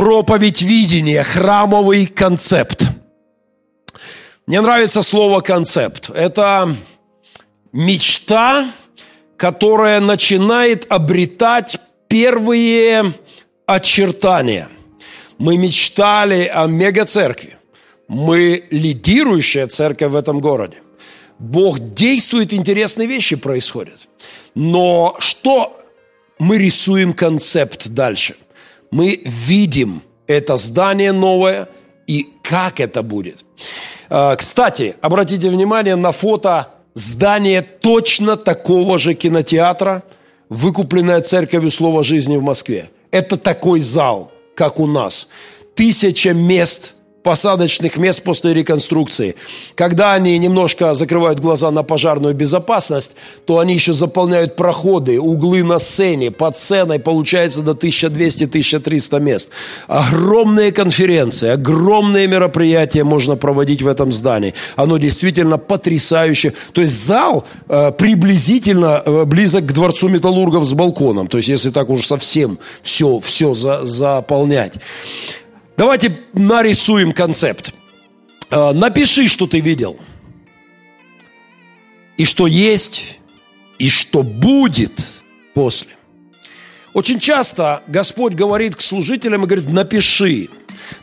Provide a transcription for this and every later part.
проповедь видения, храмовый концепт. Мне нравится слово концепт. Это мечта, которая начинает обретать первые очертания. Мы мечтали о мегацеркви. Мы лидирующая церковь в этом городе. Бог действует, интересные вещи происходят. Но что мы рисуем концепт дальше? Мы видим это здание новое и как это будет. А, кстати, обратите внимание на фото здания точно такого же кинотеатра, выкупленная церковью Слова жизни в Москве. Это такой зал, как у нас. Тысяча мест – посадочных мест после реконструкции. Когда они немножко закрывают глаза на пожарную безопасность, то они еще заполняют проходы, углы на сцене. Под сценой получается до 1200-1300 мест. Огромные конференции, огромные мероприятия можно проводить в этом здании. Оно действительно потрясающе. То есть зал э, приблизительно э, близок к дворцу металлургов с балконом. То есть если так уж совсем все, все за, заполнять. Давайте нарисуем концепт. Э, напиши, что ты видел. И что есть, и что будет после. Очень часто Господь говорит к служителям и говорит, напиши,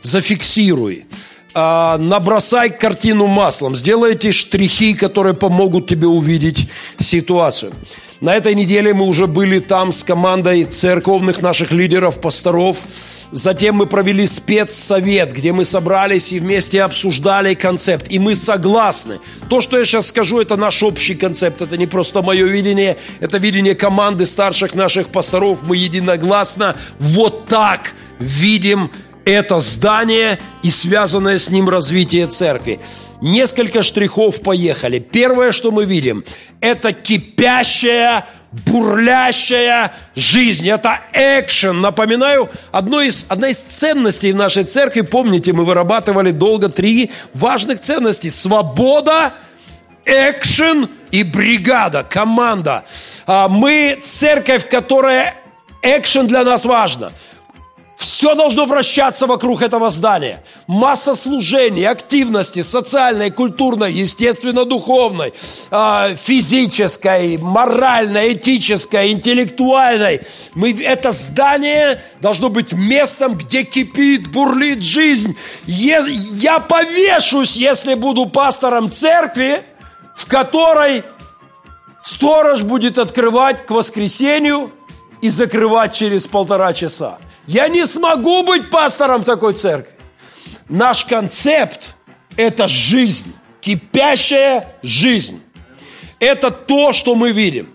зафиксируй, э, набросай картину маслом, сделай эти штрихи, которые помогут тебе увидеть ситуацию. На этой неделе мы уже были там с командой церковных наших лидеров, пасторов, Затем мы провели спецсовет, где мы собрались и вместе обсуждали концепт. И мы согласны. То, что я сейчас скажу, это наш общий концепт. Это не просто мое видение, это видение команды старших наших пасторов. Мы единогласно вот так видим это здание и связанное с ним развитие церкви. Несколько штрихов поехали. Первое, что мы видим, это кипящая бурлящая жизнь, это экшен. Напоминаю, одно из, одна из ценностей нашей церкви, помните, мы вырабатывали долго три важных ценностей. Свобода, экшен и бригада, команда. А мы церковь, которая экшен для нас важно – все должно вращаться вокруг этого здания. Масса служений, активности, социальной, культурной, естественно, духовной, а, физической, моральной, этической, интеллектуальной. Мы, это здание должно быть местом, где кипит, бурлит жизнь. Я повешусь, если буду пастором церкви, в которой сторож будет открывать к воскресенью и закрывать через полтора часа. Я не смогу быть пастором в такой церкви. Наш концепт – это жизнь, кипящая жизнь. Это то, что мы видим.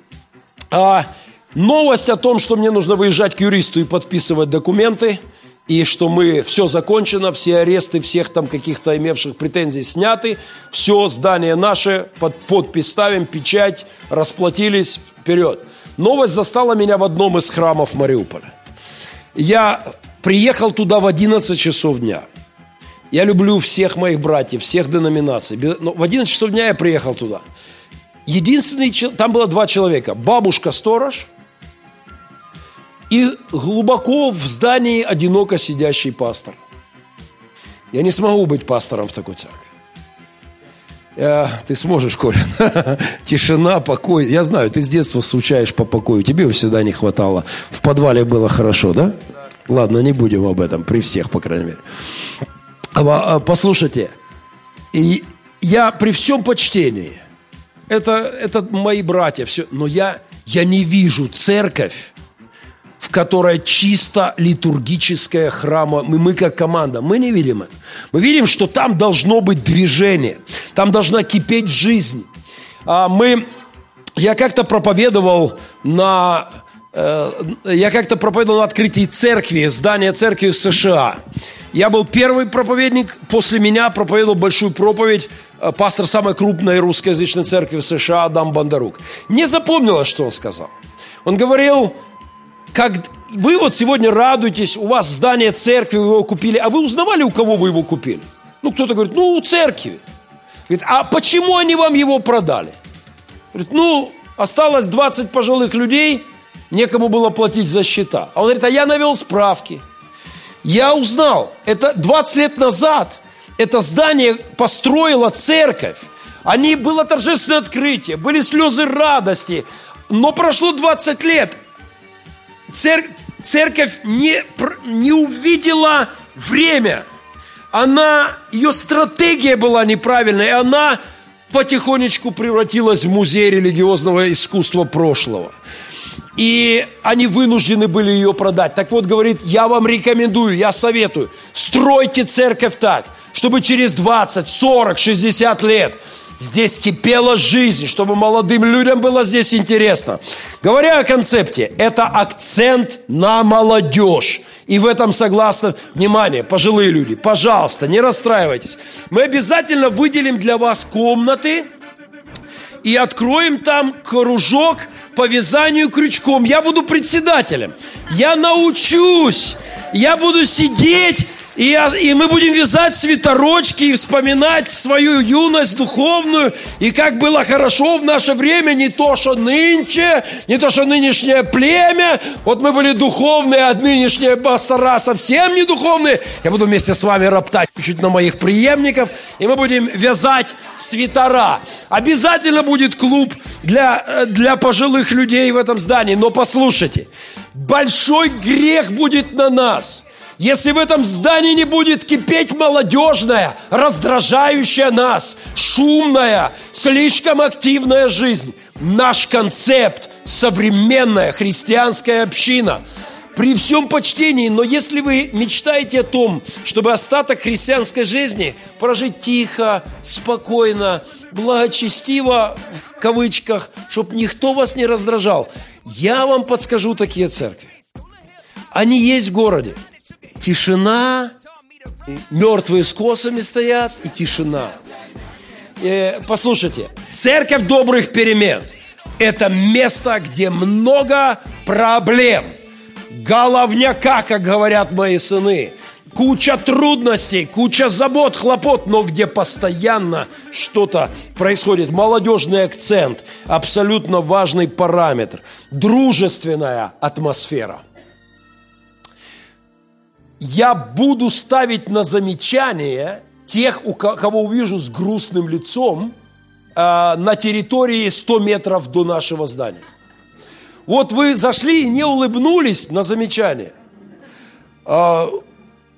А новость о том, что мне нужно выезжать к юристу и подписывать документы, и что мы, все закончено, все аресты всех там каких-то имевших претензий сняты, все, здание наше, под подпись ставим, печать, расплатились, вперед. Новость застала меня в одном из храмов Мариуполя. Я приехал туда в 11 часов дня. Я люблю всех моих братьев, всех деноминаций. Но в 11 часов дня я приехал туда. Единственный, там было два человека. Бабушка-сторож и глубоко в здании одиноко сидящий пастор. Я не смогу быть пастором в такой церкви. Я, ты сможешь, Коля. Тишина, покой. Я знаю, ты с детства скучаешь по покою. Тебе всегда не хватало. В подвале было хорошо, да? Ладно, не будем об этом, при всех, по крайней мере. А, а, послушайте, и я при всем почтении, это, это мои братья, все, но я, я не вижу церковь, в которой чисто литургическая храма, мы, мы как команда, мы не видим это. Мы видим, что там должно быть движение, там должна кипеть жизнь. А мы, я как-то проповедовал на э, я как-то проповедовал на открытии церкви, здания церкви в США. Я был первый проповедник, после меня проповедовал большую проповедь э, пастор самой крупной русскоязычной церкви в США Адам Бондарук. Не запомнилось, что он сказал. Он говорил, как вы вот сегодня радуетесь, у вас здание церкви, вы его купили, а вы узнавали, у кого вы его купили? Ну, кто-то говорит, ну, у церкви. Говорит, а почему они вам его продали? Говорит, ну, осталось 20 пожилых людей, некому было платить за счета. А он говорит, а я навел справки. Я узнал, это 20 лет назад это здание построила церковь. Они, было торжественное открытие, были слезы радости. Но прошло 20 лет. Цер, церковь не, не увидела время. Она, ее стратегия была неправильной. И она потихонечку превратилась в музей религиозного искусства прошлого. И они вынуждены были ее продать. Так вот, говорит, я вам рекомендую, я советую, стройте церковь так, чтобы через 20, 40, 60 лет здесь кипела жизнь, чтобы молодым людям было здесь интересно. Говоря о концепте, это акцент на молодежь. И в этом согласно, внимание, пожилые люди, пожалуйста, не расстраивайтесь. Мы обязательно выделим для вас комнаты и откроем там кружок по вязанию крючком. Я буду председателем. Я научусь. Я буду сидеть и, я, и мы будем вязать свитерочки и вспоминать свою юность духовную, и как было хорошо в наше время, не то, что нынче, не то, что нынешнее племя. Вот мы были духовные, а нынешние пастора совсем не духовные. Я буду вместе с вами роптать чуть на моих преемников, и мы будем вязать свитера. Обязательно будет клуб для, э, для пожилых людей в этом здании. Но послушайте, большой грех будет на нас – если в этом здании не будет кипеть молодежная, раздражающая нас, шумная, слишком активная жизнь, наш концепт – современная христианская община – при всем почтении, но если вы мечтаете о том, чтобы остаток христианской жизни прожить тихо, спокойно, благочестиво, в кавычках, чтобы никто вас не раздражал, я вам подскажу такие церкви. Они есть в городе тишина, мертвые с косами стоят и тишина. И, послушайте, церковь добрых перемен – это место, где много проблем. Головняка, как говорят мои сыны. Куча трудностей, куча забот, хлопот, но где постоянно что-то происходит. Молодежный акцент – абсолютно важный параметр. Дружественная атмосфера – я буду ставить на замечание тех, у кого увижу с грустным лицом э, на территории 100 метров до нашего здания. Вот вы зашли и не улыбнулись на замечание. Э,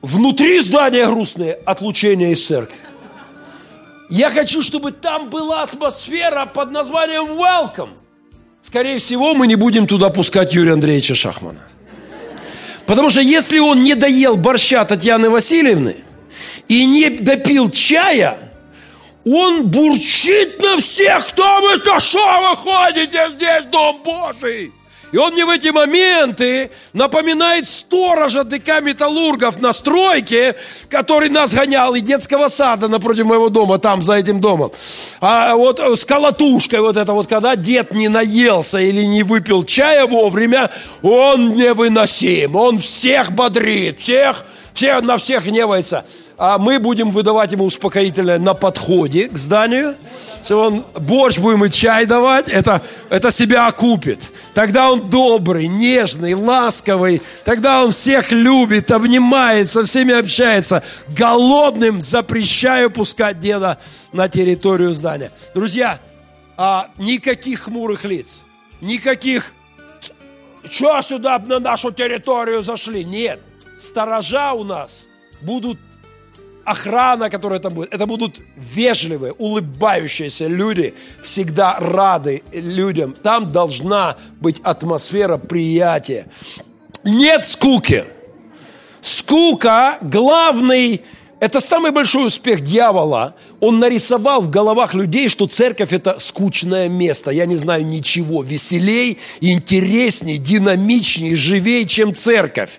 внутри здания грустные отлучения из церкви. Я хочу, чтобы там была атмосфера под названием «Welcome». Скорее всего, мы не будем туда пускать Юрия Андреевича Шахмана. Потому что если он не доел борща Татьяны Васильевны и не допил чая, он бурчит на всех, кто вы-то что вы ходите здесь, Дом Божий? И он мне в эти моменты напоминает сторожа ДК Металлургов на стройке, который нас гонял и детского сада напротив моего дома, там за этим домом. А вот с колотушкой вот это вот, когда дед не наелся или не выпил чая вовремя, он невыносим. Он всех бодрит, всех, всех на всех гневается. А мы будем выдавать ему успокоительное на подходе к зданию – что он борщ будем и чай давать, это, это себя окупит. Тогда он добрый, нежный, ласковый. Тогда он всех любит, обнимает, со всеми общается. Голодным запрещаю пускать деда на территорию здания. Друзья, а, никаких хмурых лиц, никаких что сюда на нашу территорию зашли? Нет. Сторожа у нас будут охрана, которая там будет, это будут вежливые, улыбающиеся люди, всегда рады людям. Там должна быть атмосфера приятия. Нет скуки. Скука – главный это самый большой успех дьявола. Он нарисовал в головах людей, что церковь – это скучное место. Я не знаю ничего веселей, интересней, динамичней, живей, чем церковь.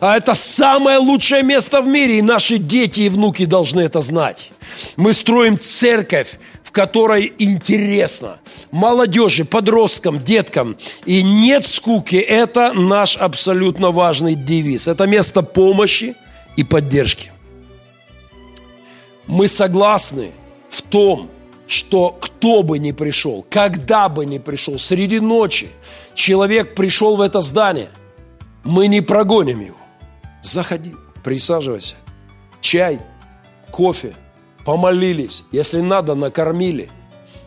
А это самое лучшее место в мире, и наши дети и внуки должны это знать. Мы строим церковь, в которой интересно. Молодежи, подросткам, деткам. И нет скуки – это наш абсолютно важный девиз. Это место помощи и поддержки мы согласны в том, что кто бы ни пришел, когда бы ни пришел, среди ночи человек пришел в это здание, мы не прогоним его. Заходи, Присаживайся. Чай, кофе, помолились. Если надо, накормили.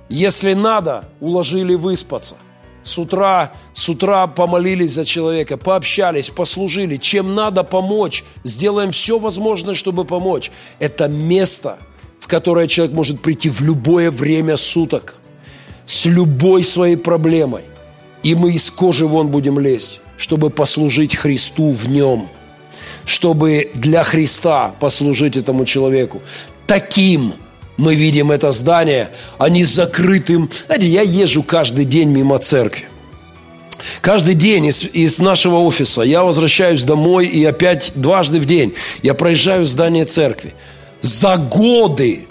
Если надо, уложили выспаться. С утра, с утра помолились за человека, пообщались, послужили. Чем надо помочь, сделаем все возможное, чтобы помочь. Это место, в которое человек может прийти в любое время суток, с любой своей проблемой. И мы из кожи вон будем лезть, чтобы послужить Христу в нем, чтобы для Христа послужить этому человеку. Таким – мы видим это здание, не закрытым. Знаете, я езжу каждый день мимо церкви. Каждый день из, из нашего офиса я возвращаюсь домой и опять дважды в день я проезжаю здание церкви. За годы,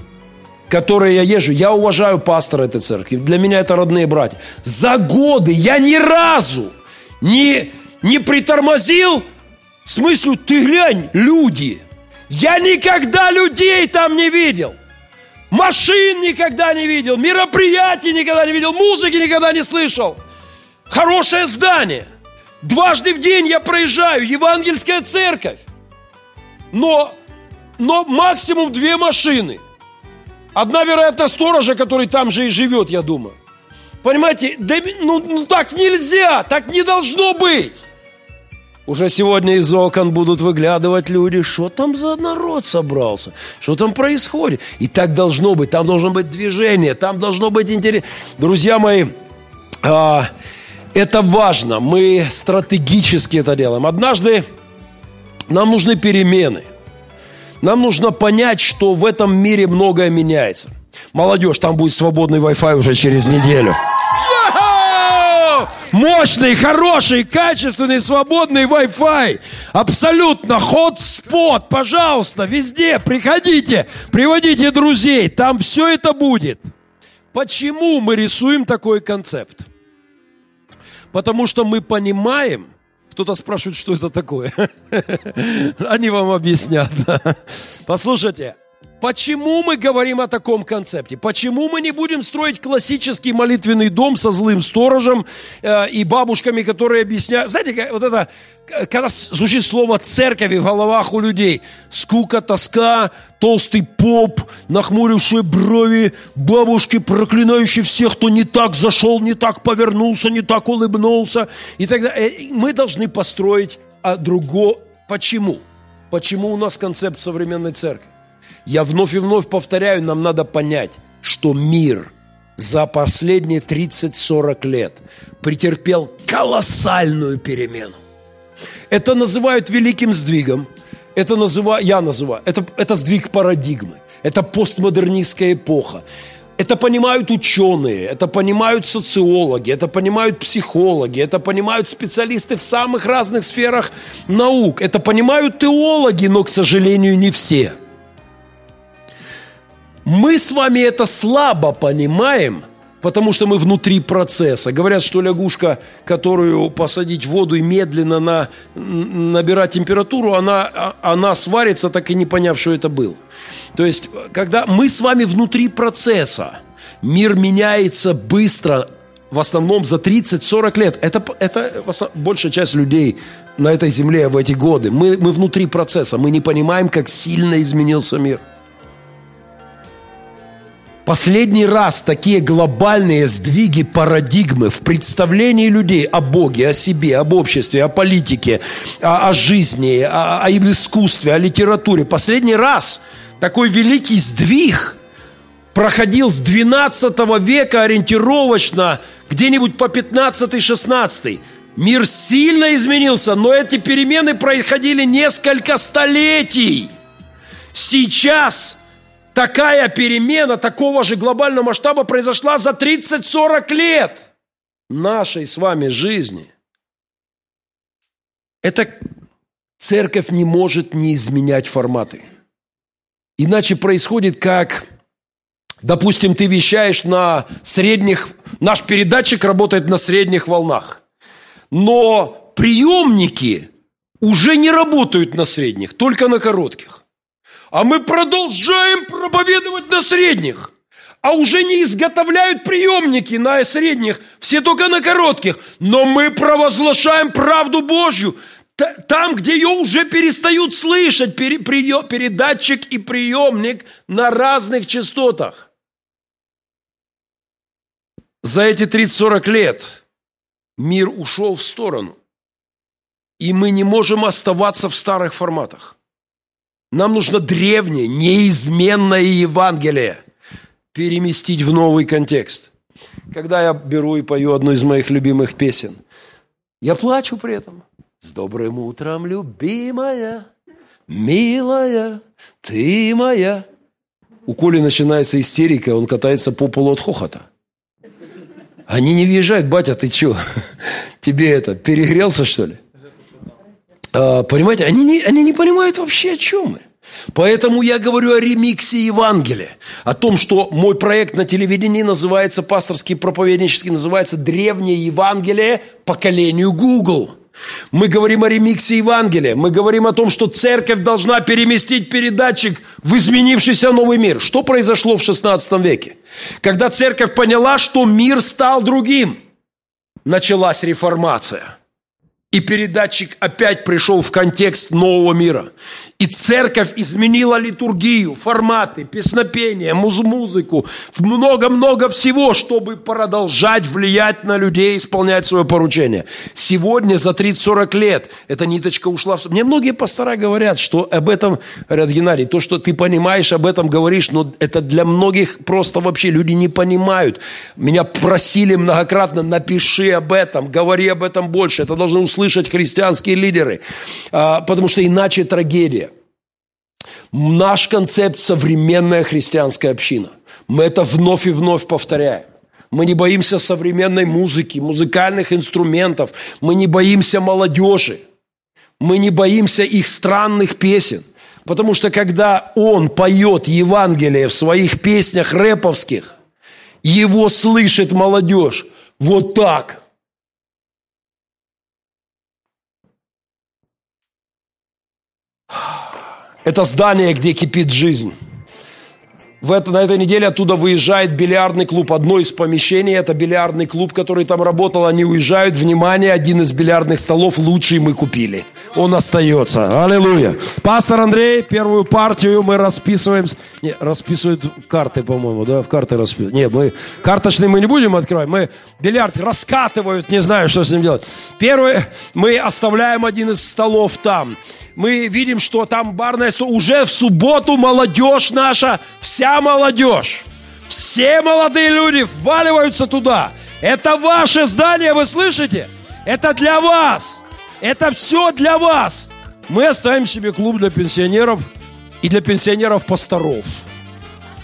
которые я езжу, я уважаю пастора этой церкви. Для меня это родные братья. За годы я ни разу не, не притормозил в смысле, ты глянь, люди. Я никогда людей там не видел. Машин никогда не видел, мероприятий никогда не видел, музыки никогда не слышал. Хорошее здание. Дважды в день я проезжаю, евангельская церковь. Но, но максимум две машины. Одна, вероятно, сторожа, который там же и живет, я думаю. Понимаете, да, ну, ну так нельзя, так не должно быть. Уже сегодня из окон будут выглядывать люди, что там за народ собрался, что там происходит. И так должно быть, там должно быть движение, там должно быть интерес. Друзья мои, а, это важно, мы стратегически это делаем. Однажды нам нужны перемены. Нам нужно понять, что в этом мире многое меняется. Молодежь, там будет свободный Wi-Fi уже через неделю мощный, хороший, качественный, свободный Wi-Fi. Абсолютно ход-спот. Пожалуйста, везде приходите, приводите друзей. Там все это будет. Почему мы рисуем такой концепт? Потому что мы понимаем, кто-то спрашивает, что это такое. Они вам объяснят. Послушайте, Почему мы говорим о таком концепте? Почему мы не будем строить классический молитвенный дом со злым сторожем э, и бабушками, которые объясняют? Знаете, вот это, когда звучит слово церкови в головах у людей, скука, тоска, толстый поп, нахмурившие брови, бабушки, проклинающие всех, кто не так зашел, не так повернулся, не так улыбнулся и так далее. Э, мы должны построить а друго... Почему? Почему у нас концепт современной церкви? Я вновь и вновь повторяю, нам надо понять, что мир за последние 30-40 лет претерпел колоссальную перемену. Это называют великим сдвигом. Это называю, я называю, это, это сдвиг парадигмы. Это постмодернистская эпоха. Это понимают ученые, это понимают социологи, это понимают психологи, это понимают специалисты в самых разных сферах наук, это понимают теологи, но, к сожалению, не все – мы с вами это слабо понимаем, потому что мы внутри процесса. Говорят, что лягушка, которую посадить в воду и медленно на, набирать температуру, она, она сварится, так и не поняв, что это был. То есть, когда мы с вами внутри процесса, мир меняется быстро, в основном за 30-40 лет. Это, это большая часть людей на этой земле в эти годы. Мы, мы внутри процесса, мы не понимаем, как сильно изменился мир. Последний раз такие глобальные сдвиги парадигмы в представлении людей о Боге, о себе, об обществе, о политике, о, о жизни, о, о искусстве, о литературе. Последний раз такой великий сдвиг проходил с 12 века ориентировочно где-нибудь по 15-16. Мир сильно изменился, но эти перемены происходили несколько столетий. Сейчас такая перемена такого же глобального масштаба произошла за 30-40 лет нашей с вами жизни. Эта церковь не может не изменять форматы. Иначе происходит как, допустим, ты вещаешь на средних, наш передатчик работает на средних волнах, но приемники уже не работают на средних, только на коротких. А мы продолжаем проповедовать на средних. А уже не изготовляют приемники на средних, все только на коротких. Но мы провозглашаем правду Божью. там, где ее уже перестают слышать, передатчик и приемник на разных частотах. За эти 30-40 лет мир ушел в сторону. И мы не можем оставаться в старых форматах. Нам нужно древнее, неизменное Евангелие переместить в новый контекст. Когда я беру и пою одну из моих любимых песен, я плачу при этом. С добрым утром, любимая, милая, ты моя. У Коли начинается истерика, он катается по полу от хохота. Они не въезжают, батя, ты что? Тебе это, перегрелся, что ли? А, понимаете, они не, они не понимают вообще, о чем мы. Поэтому я говорю о ремиксе Евангелия, о том, что мой проект на телевидении называется, пасторский проповеднический, называется «Древнее Евангелие поколению Google». Мы говорим о ремиксе Евангелия. Мы говорим о том, что церковь должна переместить передатчик в изменившийся новый мир. Что произошло в 16 веке? Когда церковь поняла, что мир стал другим, началась реформация. И передатчик опять пришел в контекст нового мира. И церковь изменила литургию, форматы, песнопения, муз музыку, много-много всего, чтобы продолжать влиять на людей, исполнять свое поручение. Сегодня, за 30-40 лет, эта ниточка ушла. В... Мне многие пастора говорят, что об этом, говорят, Геннадий, то, что ты понимаешь, об этом говоришь, но это для многих просто вообще люди не понимают. Меня просили многократно, напиши об этом, говори об этом больше. Это должны услышать христианские лидеры, а, потому что иначе трагедия. Наш концепт – современная христианская община. Мы это вновь и вновь повторяем. Мы не боимся современной музыки, музыкальных инструментов. Мы не боимся молодежи. Мы не боимся их странных песен. Потому что когда он поет Евангелие в своих песнях рэповских, его слышит молодежь вот так – Это здание, где кипит жизнь. В это, на этой неделе оттуда выезжает бильярдный клуб. Одно из помещений – это бильярдный клуб, который там работал. Они уезжают. Внимание, один из бильярдных столов лучший мы купили. Он остается. Аллилуйя. Пастор Андрей, первую партию мы расписываем. Не, расписывают карты, по-моему, да? В карты расписывают. Нет, мы карточные мы не будем открывать. Мы бильярд раскатывают, не знаю, что с ним делать. Первое, мы оставляем один из столов там мы видим, что там барная стойка. Уже в субботу молодежь наша, вся молодежь, все молодые люди вваливаются туда. Это ваше здание, вы слышите? Это для вас. Это все для вас. Мы оставим себе клуб для пенсионеров и для пенсионеров-пасторов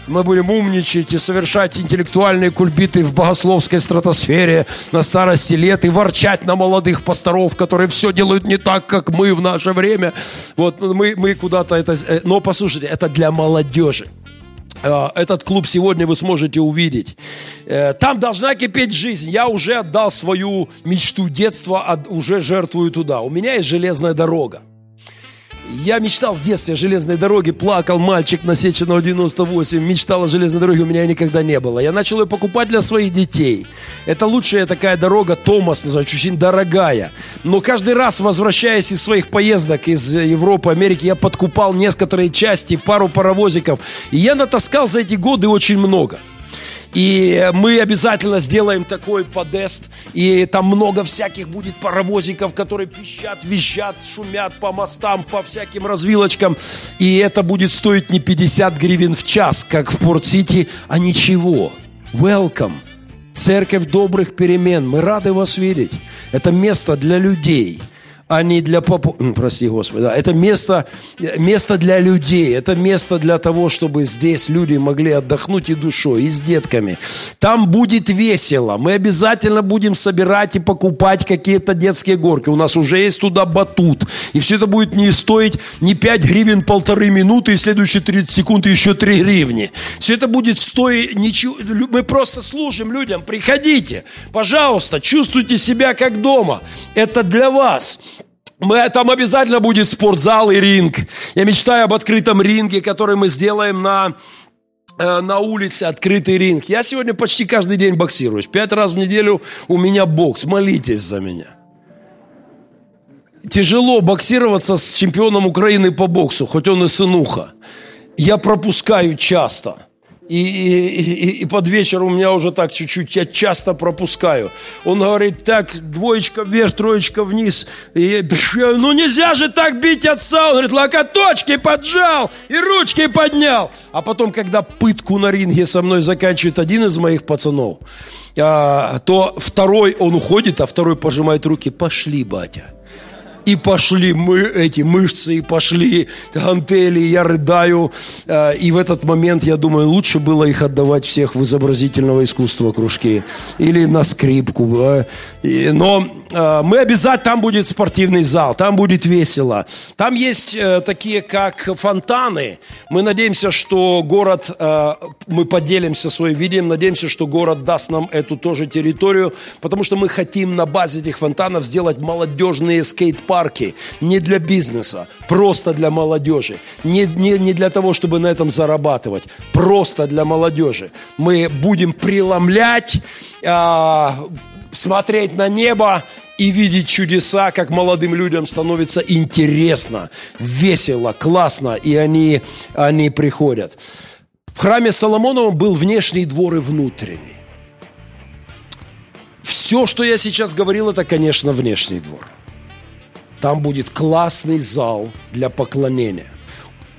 мы будем умничать и совершать интеллектуальные кульбиты в богословской стратосфере на старости лет и ворчать на молодых пасторов, которые все делают не так, как мы в наше время. Вот мы, мы куда-то это... Э, но послушайте, это для молодежи. Э, этот клуб сегодня вы сможете увидеть. Э, там должна кипеть жизнь. Я уже отдал свою мечту детства, уже жертвую туда. У меня есть железная дорога. Я мечтал в детстве о железной дороге, плакал мальчик на Сеченова 98, мечтал о железной дороге, у меня никогда не было. Я начал ее покупать для своих детей. Это лучшая такая дорога, Томас, называется, очень дорогая. Но каждый раз, возвращаясь из своих поездок из Европы, Америки, я подкупал некоторые части, пару паровозиков. И я натаскал за эти годы очень много. И мы обязательно сделаем такой подест. И там много всяких будет паровозиков, которые пищат, визжат, шумят по мостам, по всяким развилочкам. И это будет стоить не 50 гривен в час, как в Порт-Сити, а ничего. Welcome. Церковь добрых перемен. Мы рады вас видеть. Это место для людей – а не для попу... Прости, Господи. Да. Это место, место для людей. Это место для того, чтобы здесь люди могли отдохнуть и душой, и с детками. Там будет весело. Мы обязательно будем собирать и покупать какие-то детские горки. У нас уже есть туда батут. И все это будет не стоить не 5 гривен полторы минуты, и следующие 30 секунд еще 3 гривни. Все это будет стоить ничего. Мы просто служим людям. Приходите. Пожалуйста, чувствуйте себя как дома. Это для вас. Мы, там обязательно будет спортзал и ринг. Я мечтаю об открытом ринге, который мы сделаем на э, на улице открытый ринг. Я сегодня почти каждый день боксируюсь. Пять раз в неделю у меня бокс. Молитесь за меня. тяжело боксироваться с чемпионом Украины по боксу, хоть он и сынуха. Я пропускаю часто – и, и, и под вечер у меня уже так чуть-чуть, я часто пропускаю. Он говорит, так, двоечка вверх, троечка вниз. И, ну нельзя же так бить отца. Он говорит, локоточки поджал и ручки поднял. А потом, когда пытку на ринге со мной заканчивает один из моих пацанов, а, то второй, он уходит, а второй пожимает руки. Пошли, батя и пошли мы, эти мышцы, и пошли гантели, я рыдаю. Э, и в этот момент, я думаю, лучше было их отдавать всех в изобразительного искусства кружки или на скрипку. Но э, мы обязательно, там будет спортивный зал, там будет весело. Там есть э, такие, как фонтаны. Мы надеемся, что город, мы поделимся своим видением, надеемся, что город даст нам эту тоже территорию, потому что мы хотим на базе этих фонтанов сделать молодежные скейт-парки парки не для бизнеса, просто для молодежи. Не, не, не для того, чтобы на этом зарабатывать, просто для молодежи. Мы будем преломлять, э, смотреть на небо и видеть чудеса, как молодым людям становится интересно, весело, классно, и они, они приходят. В храме Соломонова был внешний двор и внутренний. Все, что я сейчас говорил, это, конечно, внешний двор. Там будет классный зал для поклонения.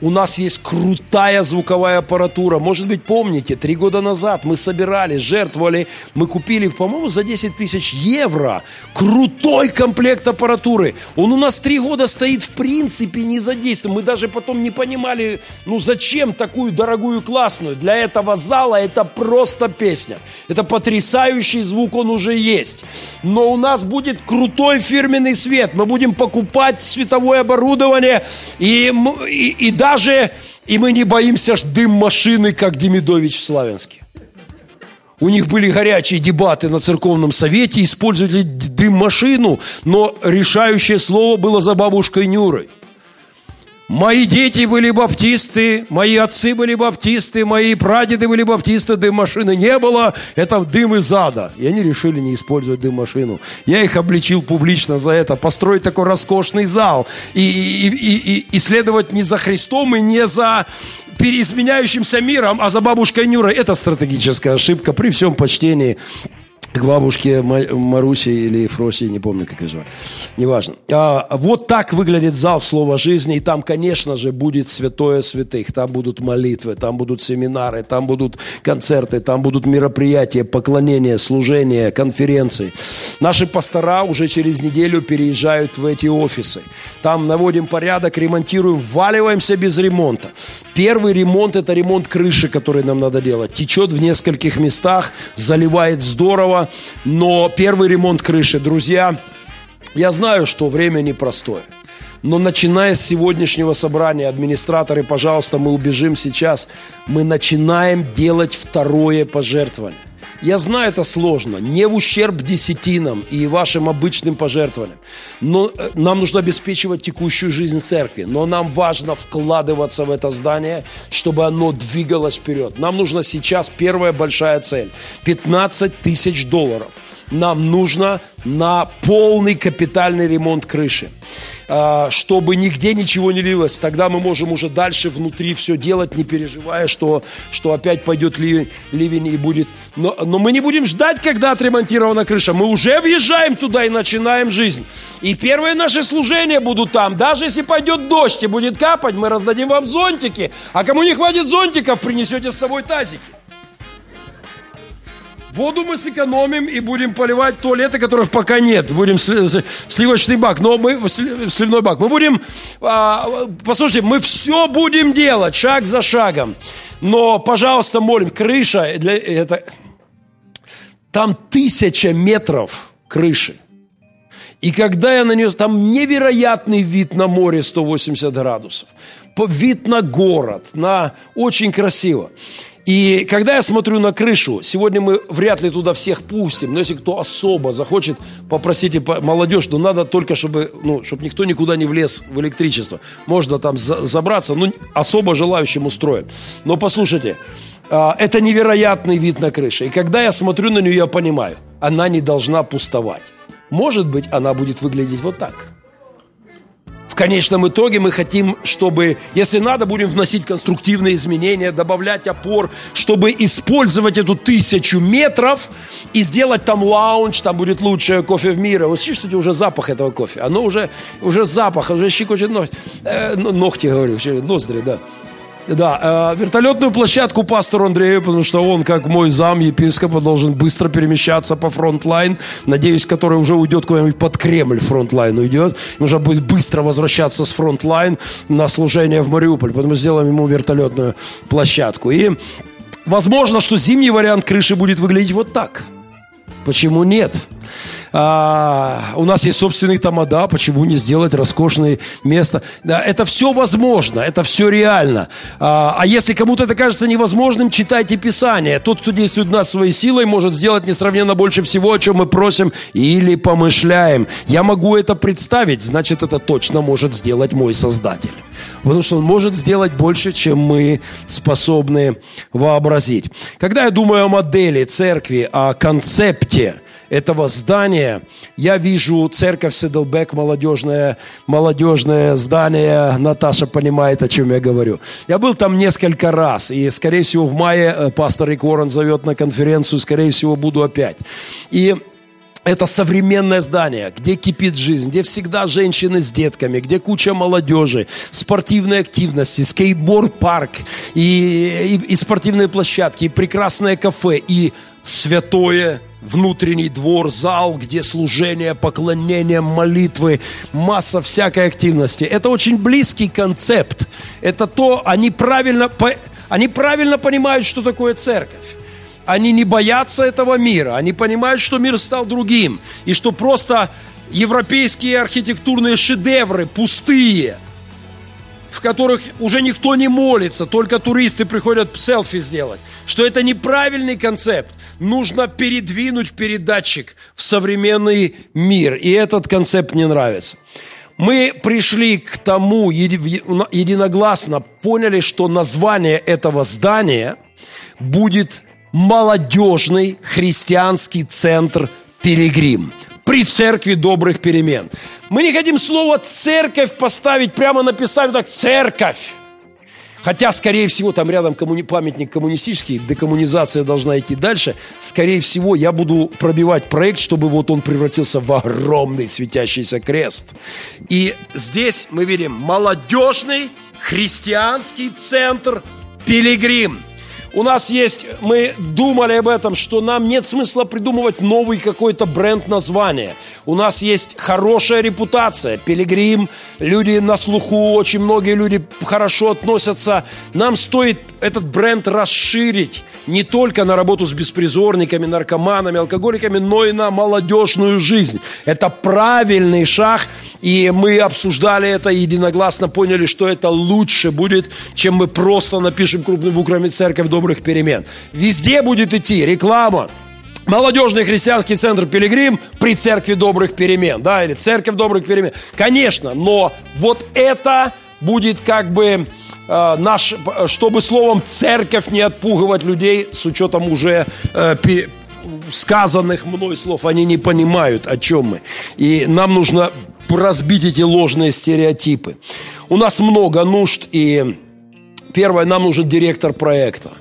У нас есть крутая звуковая аппаратура. Может быть, помните, три года назад мы собирали, жертвовали, мы купили, по-моему, за 10 тысяч евро крутой комплект аппаратуры. Он у нас три года стоит в принципе не задействован. Мы даже потом не понимали, ну зачем такую дорогую классную. Для этого зала это просто песня. Это потрясающий звук, он уже есть. Но у нас будет крутой фирменный свет. Мы будем покупать световое оборудование и, и, и даже, и мы не боимся дым машины, как Демидович в Славянске. У них были горячие дебаты на церковном совете, использовали дым-машину, но решающее слово было за бабушкой Нюрой. Мои дети были баптисты, мои отцы были баптисты, мои прадеды были баптисты, дым машины не было, это дым из ада. И они решили не использовать дым машину. Я их обличил публично за это, построить такой роскошный зал и, и, и, и, и следовать не за Христом и не за переизменяющимся миром, а за бабушкой Нюрой. Это стратегическая ошибка при всем почтении к бабушке Маруси или Фроси, не помню, как ее звали. Неважно. А, вот так выглядит зал Слова жизни. И там, конечно же, будет святое святых. Там будут молитвы, там будут семинары, там будут концерты, там будут мероприятия, поклонения, служения, конференции. Наши пастора уже через неделю переезжают в эти офисы. Там наводим порядок, ремонтируем, вваливаемся без ремонта. Первый ремонт – это ремонт крыши, который нам надо делать. Течет в нескольких местах, заливает здорово, но первый ремонт крыши, друзья, я знаю, что время непростое. Но начиная с сегодняшнего собрания, администраторы, пожалуйста, мы убежим сейчас, мы начинаем делать второе пожертвование. Я знаю, это сложно, не в ущерб десятинам и вашим обычным пожертвованиям. Но э, нам нужно обеспечивать текущую жизнь церкви. Но нам важно вкладываться в это здание, чтобы оно двигалось вперед. Нам нужно сейчас первая большая цель. 15 тысяч долларов. Нам нужно на полный капитальный ремонт крыши. А, чтобы нигде ничего не лилось. Тогда мы можем уже дальше внутри все делать, не переживая, что, что опять пойдет ливень, ливень и будет. Но, но мы не будем ждать, когда отремонтирована крыша. Мы уже въезжаем туда и начинаем жизнь. И первые наши служения будут там. Даже если пойдет дождь и будет капать, мы раздадим вам зонтики. А кому не хватит зонтиков, принесете с собой тазики. Воду мы сэкономим и будем поливать туалеты, которых пока нет. Будем сливочный бак, но мы сливной бак. Мы будем, а, послушайте, мы все будем делать шаг за шагом. Но, пожалуйста, молим, крыша для это там тысяча метров крыши. И когда я на нее, там невероятный вид на море 180 градусов, вид на город, на очень красиво. И когда я смотрю на крышу, сегодня мы вряд ли туда всех пустим, но если кто особо захочет, попросите молодежь, но надо только, чтобы, ну, чтобы никто никуда не влез в электричество. Можно там за, забраться, ну, особо желающим устроим. Но послушайте, а, это невероятный вид на крыше. И когда я смотрю на нее, я понимаю, она не должна пустовать. Может быть, она будет выглядеть вот так. В конечном итоге мы хотим, чтобы, если надо, будем вносить конструктивные изменения, добавлять опор, чтобы использовать эту тысячу метров и сделать там lounge, там будет лучшее кофе в мире. Вы слышите уже запах этого кофе? Оно уже, уже запах, уже щекочет ногти, э, ногти, говорю, ноздри, да. Да, э, вертолетную площадку пастору Андрею, потому что он, как мой зам епископа, должен быстро перемещаться по frontline. Надеюсь, который уже уйдет куда-нибудь под Кремль, frontline уйдет. Нужно будет быстро возвращаться с frontline на служение в Мариуполь. Поэтому сделаем ему вертолетную площадку. И возможно, что зимний вариант крыши будет выглядеть вот так. Почему нет? А, у нас есть собственный тамада, почему не сделать роскошное место? Да, это все возможно, это все реально. А, а если кому-то это кажется невозможным, читайте Писание. Тот, кто действует в нас своей силой, может сделать несравненно больше всего, о чем мы просим или помышляем. Я могу это представить, значит, это точно может сделать мой Создатель. Потому что он может сделать больше, чем мы способны вообразить. Когда я думаю о модели церкви, о концепте, этого здания. Я вижу церковь Седлбек, молодежное, молодежное здание. Наташа понимает, о чем я говорю. Я был там несколько раз, и, скорее всего, в мае э, пастор Рик Уоррен зовет на конференцию, скорее всего, буду опять. И это современное здание, где кипит жизнь, где всегда женщины с детками, где куча молодежи, спортивные активности, скейтборд-парк и, и, и спортивные площадки, и прекрасное кафе, и святое внутренний двор, зал, где служение, поклонение, молитвы, масса всякой активности. Это очень близкий концепт. Это то, они правильно, они правильно понимают, что такое церковь. Они не боятся этого мира, они понимают, что мир стал другим, и что просто европейские архитектурные шедевры пустые, в которых уже никто не молится, только туристы приходят селфи сделать, что это неправильный концепт, нужно передвинуть передатчик в современный мир. И этот концепт мне нравится. Мы пришли к тому единогласно, поняли, что название этого здания будет молодежный христианский центр «Пилигрим» при церкви добрых перемен. Мы не хотим слово «церковь» поставить, прямо написать так «церковь». Хотя, скорее всего, там рядом коммуни... памятник коммунистический, декоммунизация должна идти дальше. Скорее всего, я буду пробивать проект, чтобы вот он превратился в огромный светящийся крест. И здесь мы видим молодежный христианский центр «Пилигрим». У нас есть, мы думали об этом, что нам нет смысла придумывать новый какой-то бренд названия. У нас есть хорошая репутация. Пилигрим, люди на слуху, очень многие люди хорошо относятся. Нам стоит этот бренд расширить не только на работу с беспризорниками, наркоманами, алкоголиками, но и на молодежную жизнь. Это правильный шаг, и мы обсуждали это единогласно поняли, что это лучше будет, чем мы просто напишем крупными буквами «Церковь добрых перемен». Везде будет идти реклама, Молодежный христианский центр «Пилигрим» при церкви добрых перемен, да, или церковь добрых перемен. Конечно, но вот это будет как бы Э, наш, чтобы словом церковь не отпугивать людей с учетом уже э, сказанных мной слов, они не понимают, о чем мы. И нам нужно разбить эти ложные стереотипы. У нас много нужд, и первое, нам нужен директор проекта.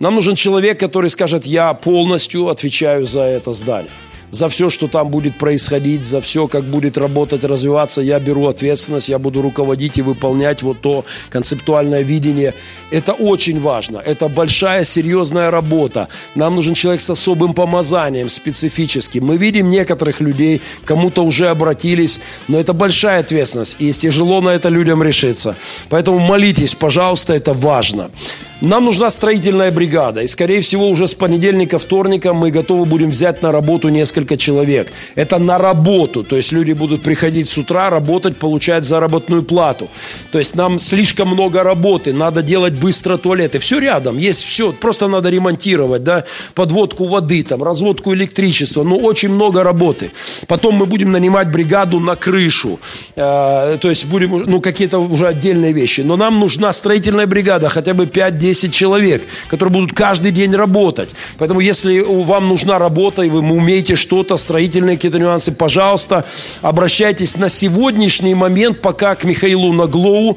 Нам нужен человек, который скажет, я полностью отвечаю за это здание за все, что там будет происходить, за все, как будет работать, развиваться, я беру ответственность, я буду руководить и выполнять вот то концептуальное видение. Это очень важно, это большая, серьезная работа. Нам нужен человек с особым помазанием, специфическим. Мы видим некоторых людей, кому-то уже обратились, но это большая ответственность, и тяжело на это людям решиться. Поэтому молитесь, пожалуйста, это важно. Нам нужна строительная бригада, и, скорее всего, уже с понедельника, вторника мы готовы будем взять на работу несколько человек. Это на работу, то есть люди будут приходить с утра, работать, получать заработную плату. То есть нам слишком много работы, надо делать быстро туалеты. Все рядом, есть все, просто надо ремонтировать, да, подводку воды, там, разводку электричества, ну, очень много работы. Потом мы будем нанимать бригаду на крышу, э, то есть будем, ну, какие-то уже отдельные вещи. Но нам нужна строительная бригада, хотя бы 5-10 10 человек, которые будут каждый день работать. Поэтому, если вам нужна работа, и вы умеете что-то, строительные какие-то нюансы, пожалуйста, обращайтесь на сегодняшний момент пока к Михаилу Наглоу,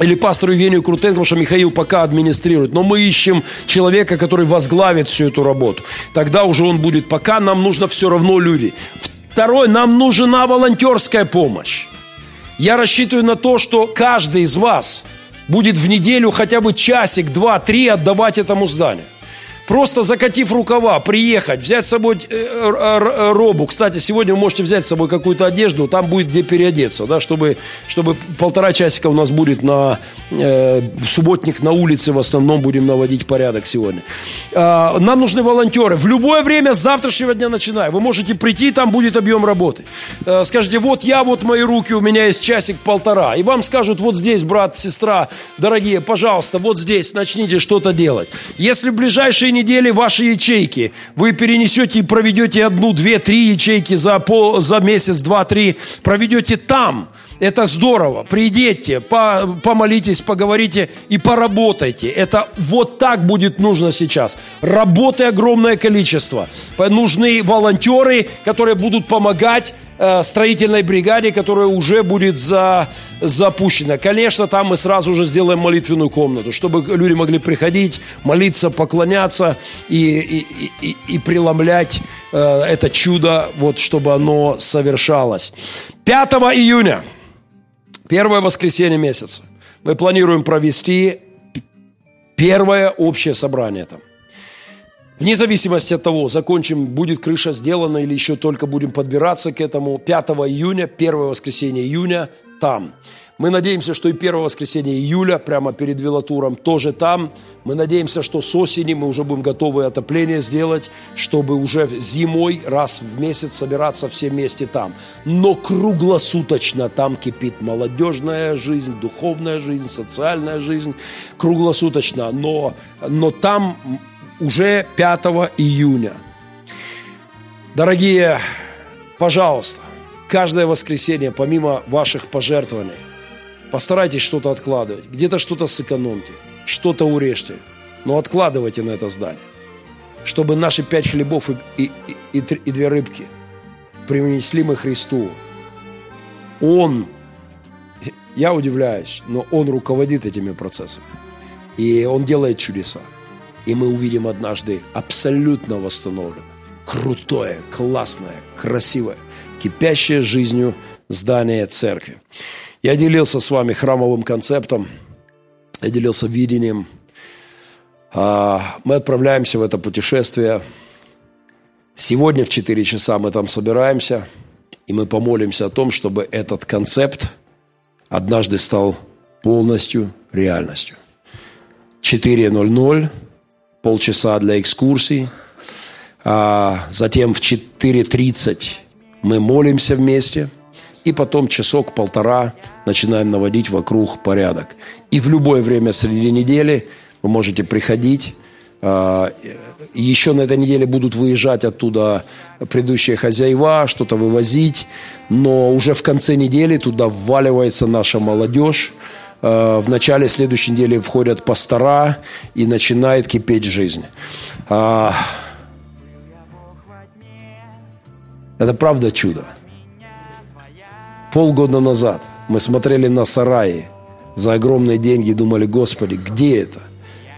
или пастору Евгению Крутенко, потому что Михаил пока администрирует. Но мы ищем человека, который возглавит всю эту работу. Тогда уже он будет. Пока нам нужно все равно люди. Второе, нам нужна волонтерская помощь. Я рассчитываю на то, что каждый из вас будет в неделю хотя бы часик, два, три отдавать этому зданию. Просто закатив рукава, приехать, взять с собой э, э, робу. Кстати, сегодня вы можете взять с собой какую-то одежду, там будет где переодеться, да, чтобы, чтобы полтора часика у нас будет на э, субботник на улице, в основном будем наводить порядок сегодня. Э, нам нужны волонтеры. В любое время с завтрашнего дня начиная. Вы можете прийти, там будет объем работы. Э, скажите, вот я, вот мои руки, у меня есть часик-полтора. И вам скажут, вот здесь, брат, сестра, дорогие, пожалуйста, вот здесь начните что-то делать. Если в ближайшие недели ваши ячейки. Вы перенесете и проведете одну, две, три ячейки за, пол, за месяц, два, три. Проведете там. Это здорово. Придите, по, помолитесь, поговорите и поработайте. Это вот так будет нужно сейчас. Работы огромное количество. Нужны волонтеры, которые будут помогать Э, строительной бригаде, которая уже будет за, запущена. Конечно, там мы сразу же сделаем молитвенную комнату, чтобы люди могли приходить, молиться, поклоняться и, и, и, и преломлять э, это чудо, вот, чтобы оно совершалось. 5 июня, первое воскресенье месяца, мы планируем провести первое общее собрание там. Вне зависимости от того, закончим, будет крыша сделана или еще только будем подбираться к этому, 5 июня, первое воскресенье июня, там. Мы надеемся, что и первое воскресенье июля, прямо перед велотуром, тоже там. Мы надеемся, что с осени мы уже будем готовы отопление сделать, чтобы уже зимой раз в месяц собираться все вместе там. Но круглосуточно там кипит молодежная жизнь, духовная жизнь, социальная жизнь. Круглосуточно. Но, но там уже 5 июня. Дорогие, пожалуйста, каждое воскресенье, помимо ваших пожертвований, постарайтесь что-то откладывать. Где-то что-то сэкономьте, что-то урежьте, но откладывайте на это здание. Чтобы наши пять хлебов и, и, и, и две рыбки принесли мы Христу. Он, я удивляюсь, но Он руководит этими процессами. И Он делает чудеса. И мы увидим однажды абсолютно восстановленное, крутое, классное, красивое, кипящее жизнью здание церкви. Я делился с вами храмовым концептом, я делился видением. А, мы отправляемся в это путешествие. Сегодня в 4 часа мы там собираемся, и мы помолимся о том, чтобы этот концепт однажды стал полностью реальностью. 4.00 полчаса для экскурсий. А затем в 4.30 мы молимся вместе. И потом часок-полтора начинаем наводить вокруг порядок. И в любое время среди недели вы можете приходить. А, еще на этой неделе будут выезжать оттуда предыдущие хозяева, что-то вывозить. Но уже в конце недели туда вваливается наша молодежь Э, в начале следующей недели входят пастора и начинает кипеть жизнь. А, это правда чудо. Полгода назад мы смотрели на сараи за огромные деньги думали, Господи, где это?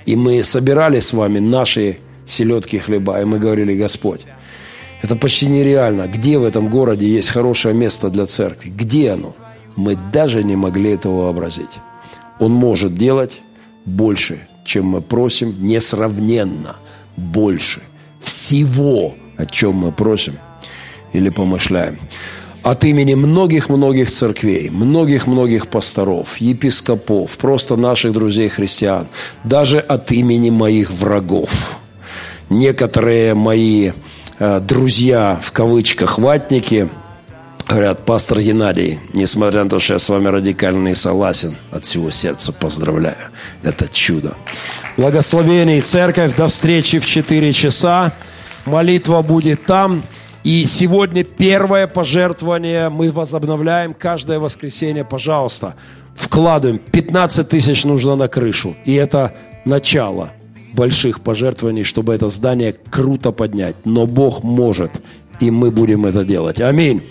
И мы собирали с вами наши селедки хлеба, и мы говорили, Господь, это почти нереально. Где в этом городе есть хорошее место для церкви? Где оно? Мы даже не могли этого вообразить. Он может делать больше, чем мы просим, несравненно больше всего, о чем мы просим или помышляем. От имени многих-многих церквей, многих-многих пасторов, епископов, просто наших друзей-христиан, даже от имени моих врагов. Некоторые мои э, друзья, в кавычках, ватники – Говорят, пастор Геннадий, несмотря на то, что я с вами радикально не согласен, от всего сердца поздравляю. Это чудо. Благословений, церковь. До встречи в 4 часа. Молитва будет там. И сегодня первое пожертвование мы возобновляем каждое воскресенье. Пожалуйста, вкладываем. 15 тысяч нужно на крышу. И это начало больших пожертвований, чтобы это здание круто поднять. Но Бог может, и мы будем это делать. Аминь.